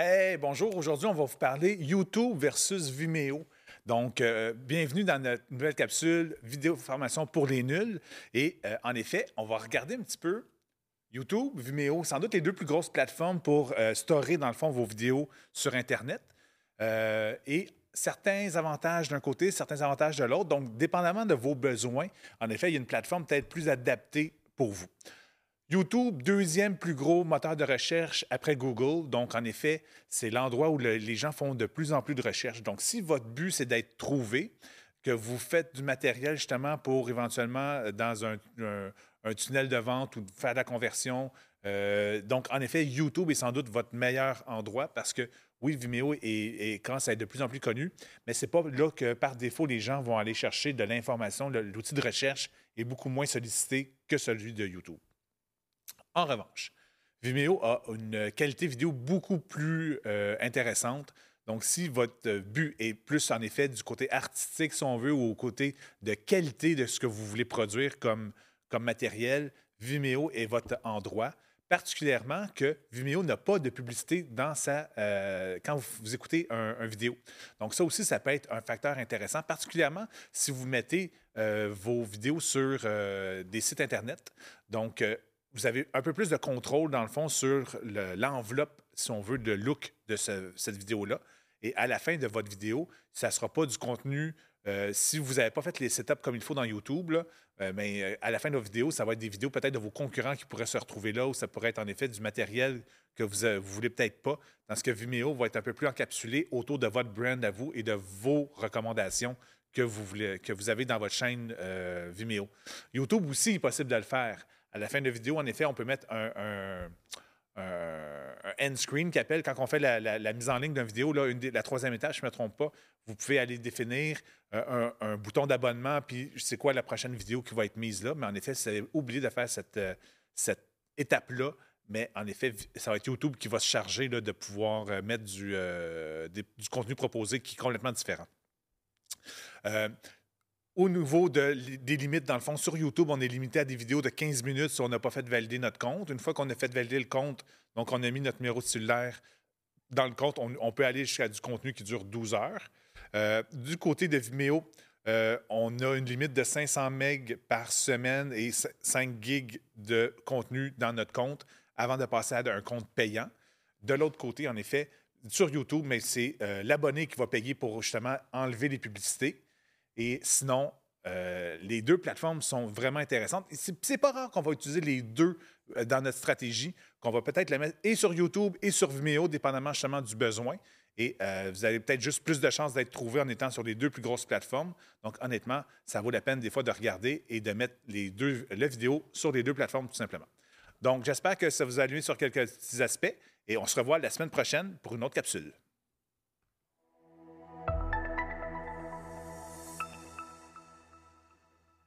Hey, bonjour. Aujourd'hui, on va vous parler YouTube versus Vimeo. Donc, euh, bienvenue dans notre nouvelle capsule vidéo formation pour les nuls. Et euh, en effet, on va regarder un petit peu YouTube, Vimeo, sans doute les deux plus grosses plateformes pour euh, storer, dans le fond, vos vidéos sur Internet. et certains avantages d'un côté, certains avantages de l'autre. Donc, dépendamment de vos besoins, en effet, il y a une plateforme peut-être plus adaptée pour vous. YouTube, deuxième plus gros moteur de recherche après Google. Donc, en effet, c'est l'endroit où les gens font de plus en plus de recherches. Donc, si votre but, c'est d'être trouvé, que vous faites du matériel justement pour éventuellement euh, dans un, tunnel de vente ou faire de la conversion. Euh, donc, en effet, YouTube est sans doute votre meilleur endroit parce que oui, Vimeo est, est, commence à être de plus en plus connu, mais ce n'est pas là que par défaut les gens vont aller chercher de l'information. L'outil de recherche est beaucoup moins sollicité que celui de YouTube. En revanche, Vimeo a une qualité vidéo beaucoup plus euh, intéressante. Donc, si votre but est plus en effet du côté artistique, si on veut, ou au côté de qualité de ce que vous voulez produire comme, matériel, Vimeo est votre endroit. Particulièrement que Vimeo n'a pas de publicité dans sa, euh, quand vous, écoutez un, vidéo. Donc, ça aussi, ça peut être un facteur intéressant, particulièrement si vous mettez euh, vos vidéos sur des sites Internet. Donc, vous avez un peu plus de contrôle, dans le fond, sur l'enveloppe, si on veut, de look de cette vidéo-là. Et à la fin de votre vidéo, ça ne sera pas du contenu. Euh, si vous n'avez pas fait les setups comme il faut dans YouTube, euh, mais euh, à la fin de votre vidéo, ça va être des vidéos peut-être de vos concurrents qui pourraient se retrouver là, ou ça pourrait être en effet du matériel que vous ne voulez peut-être pas. Dans ce que Vimeo va être un peu plus encapsulé autour de votre brand à vous et de vos recommandations que vous, voulez, que vous avez dans votre chaîne Vimeo. YouTube aussi, est possible de le faire à la fin de la vidéo, en effet, on peut mettre un, end screen qui appelle quand on fait la, mise en ligne d'une vidéo, la troisième étape, je ne me trompe pas, vous pouvez aller définir euh, un, bouton d'abonnement, puis c'est quoi la prochaine vidéo qui va être mise là. Mais en effet, avez oublié de faire cette, euh, cette étape-là, mais en effet, ça va être YouTube qui va se charger de pouvoir euh, mettre du, contenu proposé qui est complètement différent. Au niveau des limites, dans le fond, sur YouTube, on est limité à des vidéos de 15 minutes si on n'a pas fait valider notre compte. Une fois qu'on a fait valider le compte, donc on a mis notre numéro de cellulaire dans le compte, on, peut aller jusqu'à du contenu qui dure 12 heures. Euh, du côté de Vimeo, euh, on a une limite de 500 MB par semaine et 5 gigs de contenu dans notre compte avant de passer à un compte payant. De l'autre côté, en effet, sur YouTube, mais c'est euh, l'abonné qui va payer pour justement enlever les publicités. Et sinon, euh, les deux plateformes sont vraiment intéressantes. C'est pas rare qu'on va utiliser les deux euh, dans notre stratégie, qu'on va peut-être les mettre et sur YouTube et sur Vimeo, dépendamment justement du besoin. Et euh, vous avez peut-être juste plus de chances d'être trouvé en étant sur les deux plus grosses plateformes. Donc, honnêtement, ça vaut la peine des fois de regarder et de mettre les deux, la vidéo sur les deux plateformes tout simplement. Donc, j'espère que ça vous a allumé sur quelques petits aspects et on se revoit la semaine prochaine pour une autre capsule.